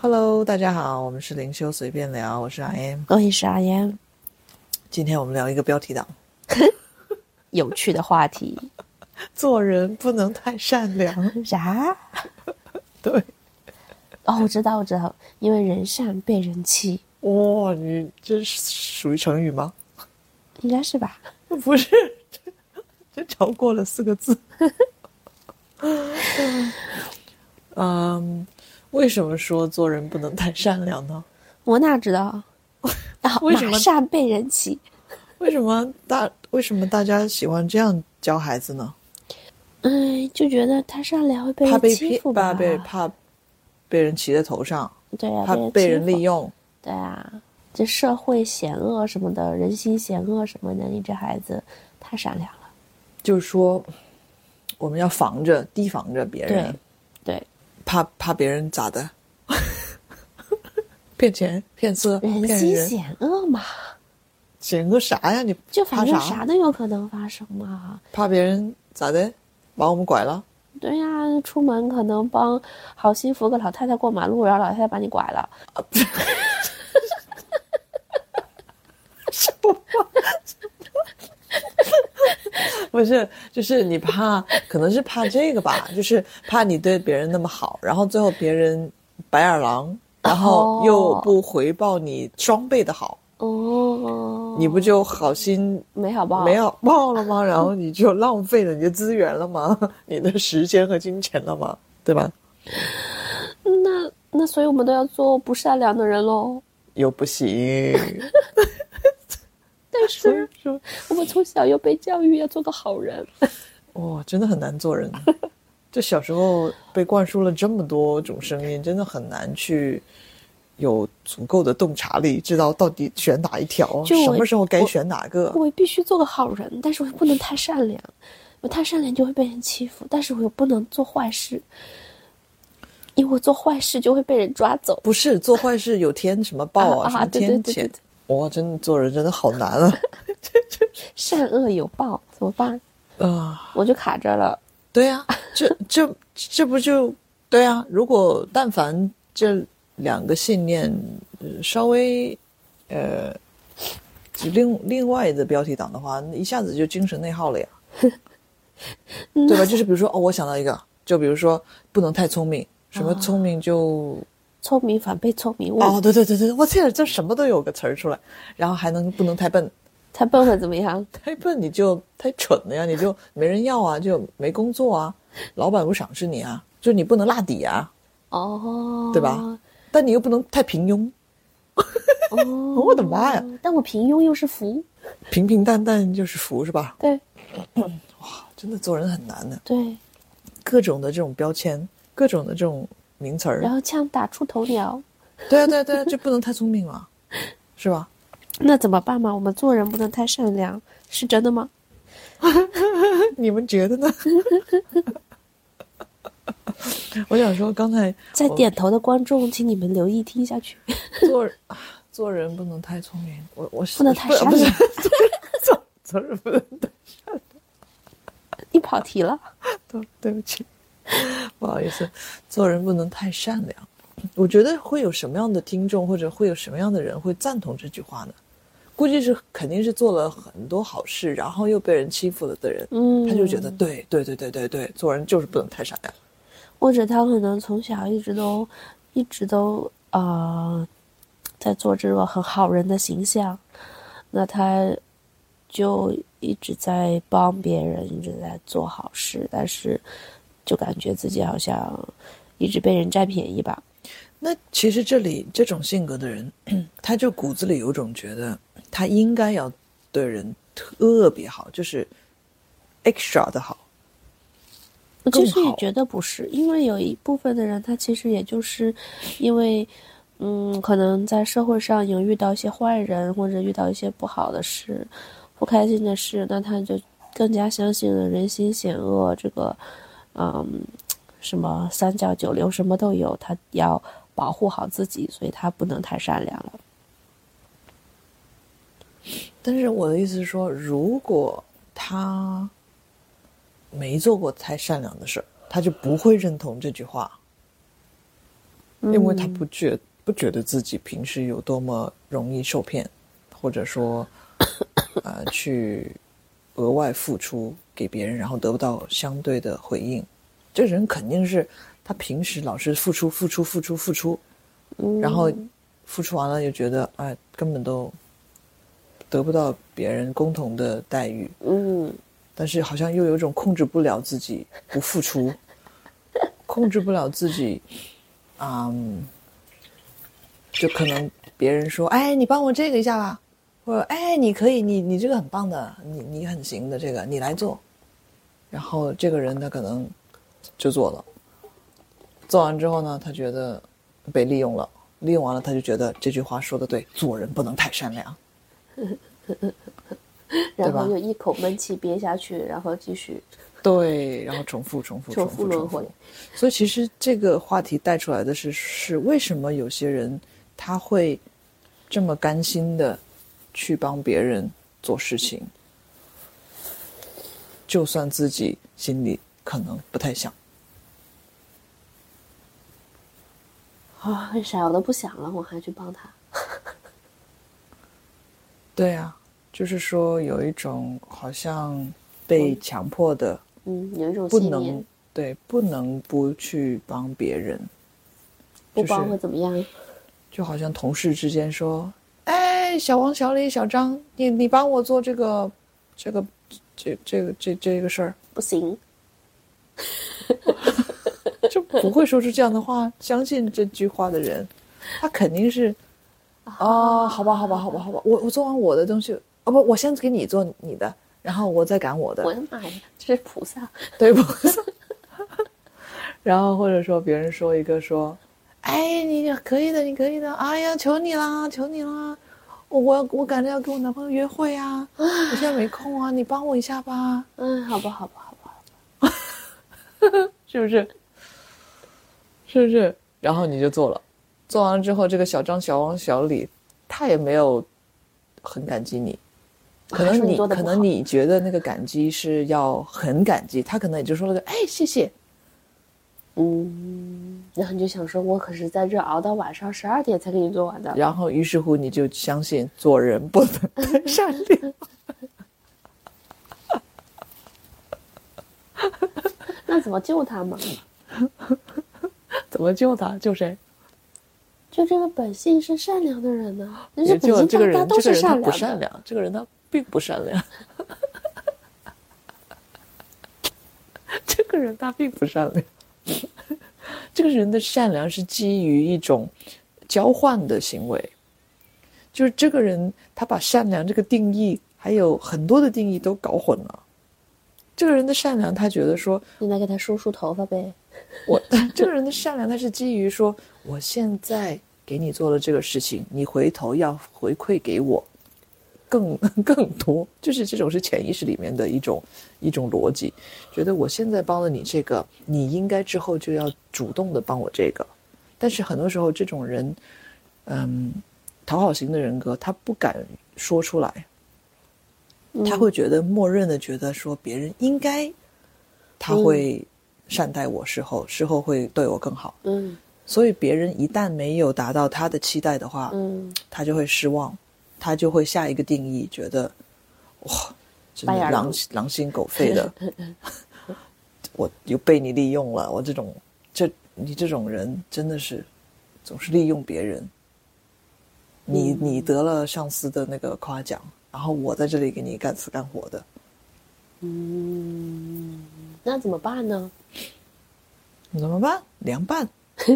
Hello，大家好，我们是灵修随便聊，我是阿 M。我也是阿 M，今天我们聊一个标题党：有趣的话题。做人不能太善良。啥？对，哦，我知道，我知道，因为人善被人欺，哇，你这是属于成语吗？应该是吧？不是，这这超过了四个字。嗯，为什么说做人不能太善良呢？我哪知道？啊，为什么马善被人欺？为什么大为什么大家喜欢这样教孩子呢？哎，就觉得他善良会被人欺负吧怕？被怕被人骑在头上，对啊，怕被被人利用。对啊，这社会险恶什么的，人心险恶什么的，你这孩子太善良了。就是说，我们要防着、提防着别人，对，怕怕别人咋的？骗钱、骗色、人，心险恶嘛，险恶啥呀？你就反正啥啥都有可能发生嘛。怕别人咋的？把我们拐了？对呀、出门可能帮好心扶个老太太过马路，然后老太太把你拐了。不是，就是你怕，可能是怕这个吧，就是怕你对别人那么好，然后最后别人白眼狼，然后又不回报你双倍的好，哦，你不就好心没好报？没好报了吗？然后你就浪费了你的资源了吗？你的时间和金钱了吗？对吧？那那所以我们都要做不善良的人喽。又不行，但所以是说，我们从小又被教育要做个好人。哇，真的很难做人。就小时候被灌输了这么多种声音，真的很难去有足够的洞察力，知道到底选哪一条，就什么时候该选哪个。我必须做个好人，但是我又不能太善良，我太善良就会被人欺负，但是我又不能做坏事，因为我做坏事就会被人抓走。不是做坏事有天什么报啊什么天谴对对对，哇，真的做人真的好难啊！这 这善恶有报，怎么办？啊、我就卡这儿了。对呀、这这这不就对啊？如果但凡这两个信念、呃、稍微呃另另外的标题党的话，那一下子就精神内耗了呀，对吧？就是比如说哦，我想到一个，就比如说不能太聪明，什么聪明就、聪明反被聪明误，哦，对对对对，我天，这什么都有个词儿出来，然后还能不能太笨？太笨会怎么样？太笨你就太蠢了呀，你就没人要啊，就没工作啊，老板不赏识你啊，就你不能落底啊，哦，对吧？但你又不能太平庸，哦，我的妈呀！但我平庸又是福，平平淡淡就是福，是吧？对 哇真的做人很难的，对，各种的这种标签，各种的这种名词儿，然后枪打出头鸟，对啊对啊对啊，就不能太聪明了，是吧？那怎么办嘛？我们做人不能太善良，是真的吗？你们觉得呢？我想说，刚才在点头的观众，请你们留意听下去。做做人不能太聪明，我我不能太善良做做人不能太善良你跑题了，对对不起，不好意思，做人不能太善良。我觉得会有什么样的听众，或者会有什么样的人会赞同这句话呢？估计是肯定是做了很多好事，然后又被人欺负了的人，嗯，他就觉得对对对对对对，做人就是不能太善良。或者他可能从小一直都一直都呃在做这种很好人的形象，那他就一直在帮别人，一直在做好事，但是就感觉自己好像一直被人占便宜吧。那其实这里这种性格的人，他就骨子里有种觉得他应该要对人特别好，就是 extra 的好。我其实也觉得不是，因为有一部分的人，他其实也就是因为，嗯，可能在社会上有遇到一些坏人，或者遇到一些不好的事、不开心的事，那他就更加相信了人心险恶这个，嗯，什么三教九流什么都有，他要保护好自己，所以他不能太善良了。但是我的意思是说，如果他没做过太善良的事儿，他就不会认同这句话。因为他不觉不觉得自己平时有多么容易受骗，或者说，呃，去额外付出给别人，然后得不到相对的回应。这人肯定是他平时老是付出、付出、付出、付出，然后付出完了又觉得哎，根本都得不到别人共同的待遇。嗯，但是好像又有一种控制不了自己不付出，控制不了自己，嗯，就可能别人说：“哎，你帮我这个一下吧。”或者“哎，你可以，你你这个很棒的，你你很行的，这个你来做。”然后这个人他可能就做了，做完之后呢，他觉得被利用了，利用完了他就觉得这句话说的对，做人不能太善良。然后就一口闷气憋下去，然后继续对，然后重复、重复、重复、重复轮回。所以其实这个话题带出来的是，是为什么有些人他会这么甘心的去帮别人做事情，就算自己心里可能不太想。啊，为啥我都不想了，我还去帮他？对啊，就是说有一种好像被强迫的，嗯，有一种不能，对，不能不去帮别人。不帮会怎么样？就好像同事之间说：“哎，小王、小李、小张，你你帮我做这个，这个，这这个这这个事儿。不行，” 就不会说出这样的话。相信这句话的人，他肯定是，哦，好吧，好吧，好吧，好吧，我我做完我的东西，哦不，我先给你做你的，然后我再赶我的我，的妈呀，这是菩萨！对菩萨？然后或者说别人说一个说，哎，你可以的，你可以的，哎呀，求你啦，求你啦，我我赶着要跟我男朋友约会啊，我现在没空啊，你帮我一下吧，嗯，好吧，好吧，好吧，是不是？是不是？然后你就做了，做完了之后，这个小张、小王、小李，他也没有很感激你。可能你可能你觉得那个感激是要很感激，他可能也就说了个哎谢谢，嗯，然后你就想说，我可是在这熬到晚上十二点才给你做完的，然后于是乎你就相信做人不能 善良。那怎么救他嘛？怎么救他？救谁？就这个本性是善良的人呢？但是也救本性这个人，大家都是这个人他不善良的，善良，这个人他并不善良。这个人他并不善良，这个人的善良是基于一种交换的行为，就是这个人他把善良这个定义还有很多的定义都搞混了。这个人的善良，他觉得说你来给他梳梳头发呗。我 这个人的善良，他是基于说，我现在给你做了这个事情，你回头要回馈给我更 更多，就是这种是潜意识里面的一种一种逻辑，觉得我现在帮了你这个，你应该之后就要主动的帮我这个。但是很多时候，这种人，嗯，讨好型的人格，他不敢说出来，他会觉得默认的觉得说别人应该，他会善待我，事后事后会对我更好。嗯所以别人一旦没有达到他的期待的话，嗯，他就会失望，他就会下一个定义，觉得哇，真的狼狼狼心狗肺的，我又被你利用了，我这种这你这种人真的是总是利用别人。你嗯你得了上司的那个夸奖，然后我在这里给你干死干活的，嗯，那怎么办呢？怎么办？凉拌。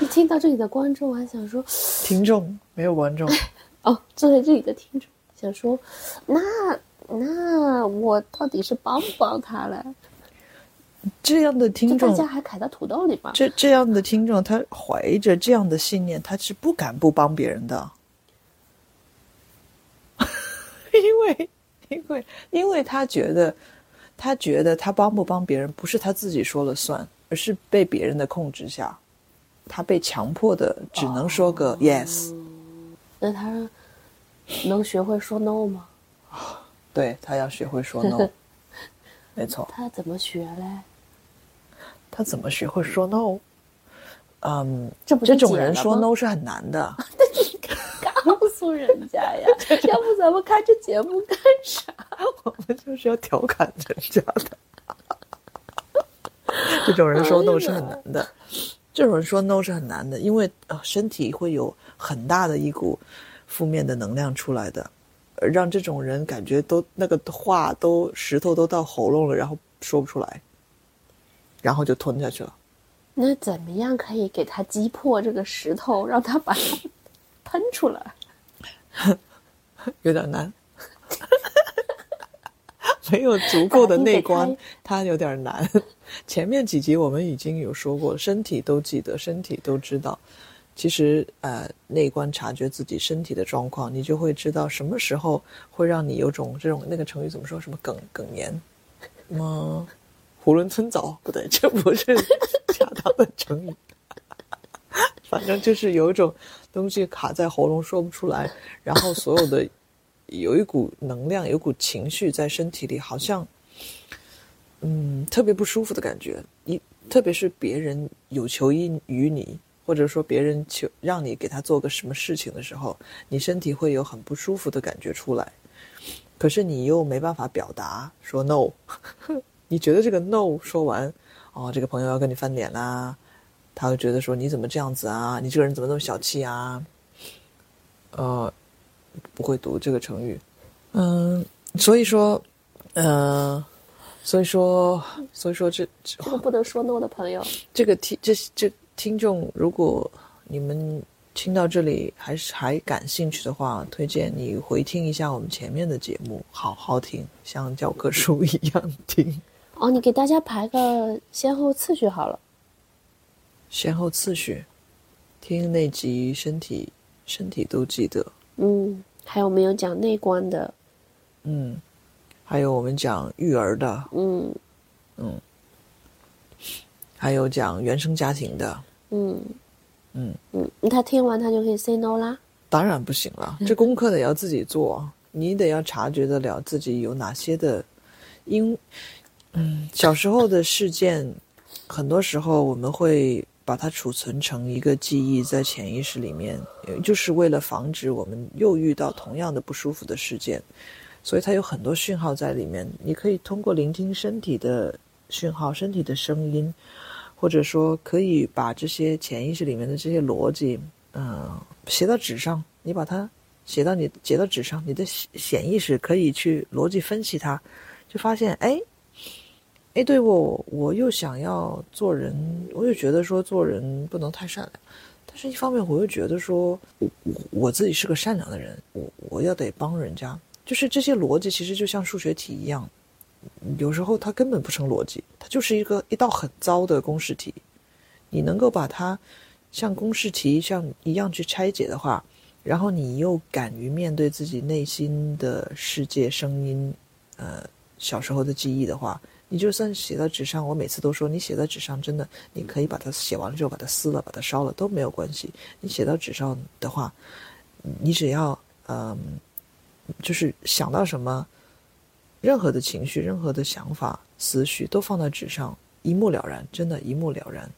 一听到这里的观众，我还想说，听众没有观众，哦，坐在这里的听众想说，那那我到底是帮不帮他嘞？这样的听众大家还卡在土豆里吗？这这样的听众，他怀着这样的信念，他是不敢不帮别人的，因为因为因为他觉得，他觉得他帮不帮别人不是他自己说了算，而是被别人的控制下，他被强迫的只能说个 yes，、那他能学会说 no 吗？对他要学会说 no，没错，他怎么学嘞？他怎么学会说 no？嗯，这不这种人说 no 是很难的。告诉人家呀，要不咱们看这节目干啥？我们就是要调侃人家的。这种人说 no 是很难的，这种人说 no 是很难的，因为呃身体会有很大的一股负面的能量出来的，呃让这种人感觉都那个话都石头都到喉咙了，然后说不出来，然后就吞下去了。那怎么样可以给他击破这个石头，让他把它 喷出来？有点难，没有足够的内观打听给，它有点难。前面几集我们已经有说过，身体都记得，身体都知道。其实，呃，内观察觉自己身体的状况，你就会知道什么时候会让你有种这种那个成语怎么说？什么梗梗咽？什么囫囵吞枣？不对，这不是 恰当的成语。反正就是有一种东西卡在喉咙说不出来，然后所有的有一股能量，有一股情绪在身体里，好像嗯特别不舒服的感觉。一特别是别人有求于你，或者说别人求让你给他做个什么事情的时候，你身体会有很不舒服的感觉出来，可是你又没办法表达说 no，你觉得这个 no 说完，哦，这个朋友要跟你翻脸啦。他会觉得说你怎么这样子啊？你这个人怎么那么小气啊？呃，不会读这个成语，嗯，所以说，呃，所以说，所以说这这这个不能说 no 的朋友，这个听这这听众，如果你们听到这里还是还感兴趣的话，推荐你回听一下我们前面的节目，好好听，像教科书一样听。哦，你给大家排个先后次序好了。先后次序，听那集身体身体都记得，嗯，还有没有讲内观的？嗯，还有我们讲育儿的，嗯。嗯。还有讲原生家庭的，嗯。嗯。嗯，他听完他就可以 say no 啦。当然不行了，这功课得要自己做，你得要察觉得了自己有哪些的因，嗯，小时候的事件，很多时候我们会把它储存成一个记忆在潜意识里面，呃就是为了防止我们又遇到同样的不舒服的事件，所以它有很多讯号在里面。你可以通过聆听身体的讯号、身体的声音，或者说可以把这些潜意识里面的这些逻辑，嗯、写到纸上，你把它写到你写到纸上，你的显显意识可以去逻辑分析它，就发现，哎，哎，对我我又想要做人，我又觉得说做人不能太善良，但是一方面我又觉得说，我我我自己是个善良的人，我我要得帮人家，就是这些逻辑其实就像数学题一样，有时候它根本不成逻辑，它就是一个一道很糟的公式题，你能够把它像公式题像一样去拆解的话，然后你又敢于面对自己内心的世界声音，呃，小时候的记忆的话，你就算写在纸上，我每次都说，你写在纸上真的，你可以把它写完了之后把它撕了，把它烧了都没有关系。你写到纸上的话，你只要嗯、就是想到什么，任何的情绪、任何的想法、思绪都放在纸上，一目了然，真的，一目了然。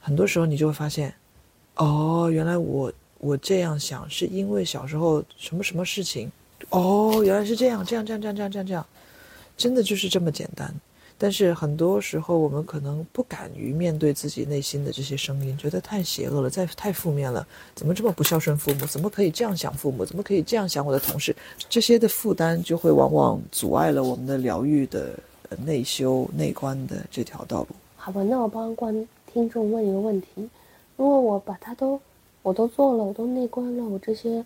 很多时候你就会发现，哦，原来我我这样想是因为小时候什么什么事情，哦，原来是这样，这样，这样，这样，这样，这样，这样，真的就是这么简单。但是很多时候我们可能不敢于面对自己内心的这些声音，觉得太邪恶了，再太负面了，怎么这么不孝顺父母？怎么可以这样想父母？怎么可以这样想我的同事？这些的负担就会往往阻碍了我们的疗愈的呃内修内观的这条道路。好吧，那我帮观听众问一个问题：如果我把它都我都做了，我都内观了，我这些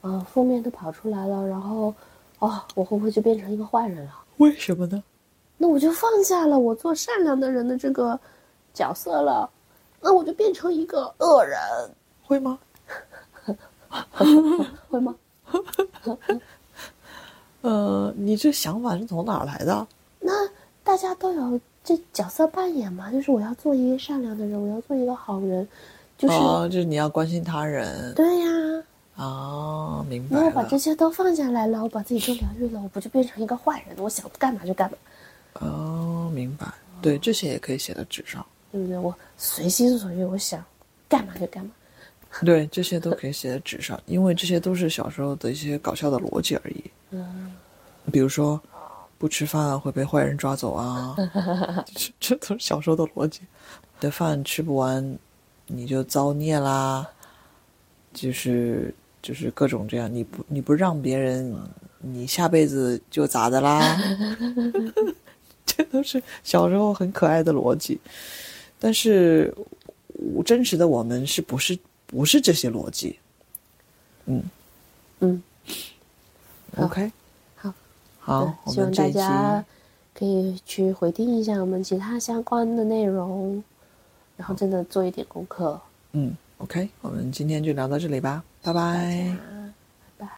呃负面都跑出来了，然后哦，我会不会就变成一个坏人了？为什么呢？那我就放下了我做善良的人的这个角色了，那我就变成一个恶人，会吗？会吗？呃，你这想法是从哪儿来的？那大家都有这角色扮演嘛，就是我要做一个善良的人，我要做一个好人，就是、哦，就是你要关心他人对呀。哦，明白那我把。这些都放下来了，我把自己都疗愈了，我不就变成一个坏人了？我想干嘛就干嘛。哦，明白。对，这些也可以写在纸上。对不对？我随心所欲，我想干嘛就干嘛。对，这些都可以写在纸上，因为这些都是小时候的一些搞笑的逻辑而已。嗯，比如说，不吃饭会被坏人抓走啊，这这都是小时候的逻辑。你的饭吃不完，你就造孽啦。就是就是各种这样，你不你不让别人，你下辈子就咋的啦？这 都是小时候很可爱的逻辑，但是真实的我们是不是不是这些逻辑？嗯嗯，OK，好，好，我希望大们这一期家可以去回听一下我们其他相关的内容，然后真的做一点功课。嗯，OK，我们今天就聊到这里吧，拜拜。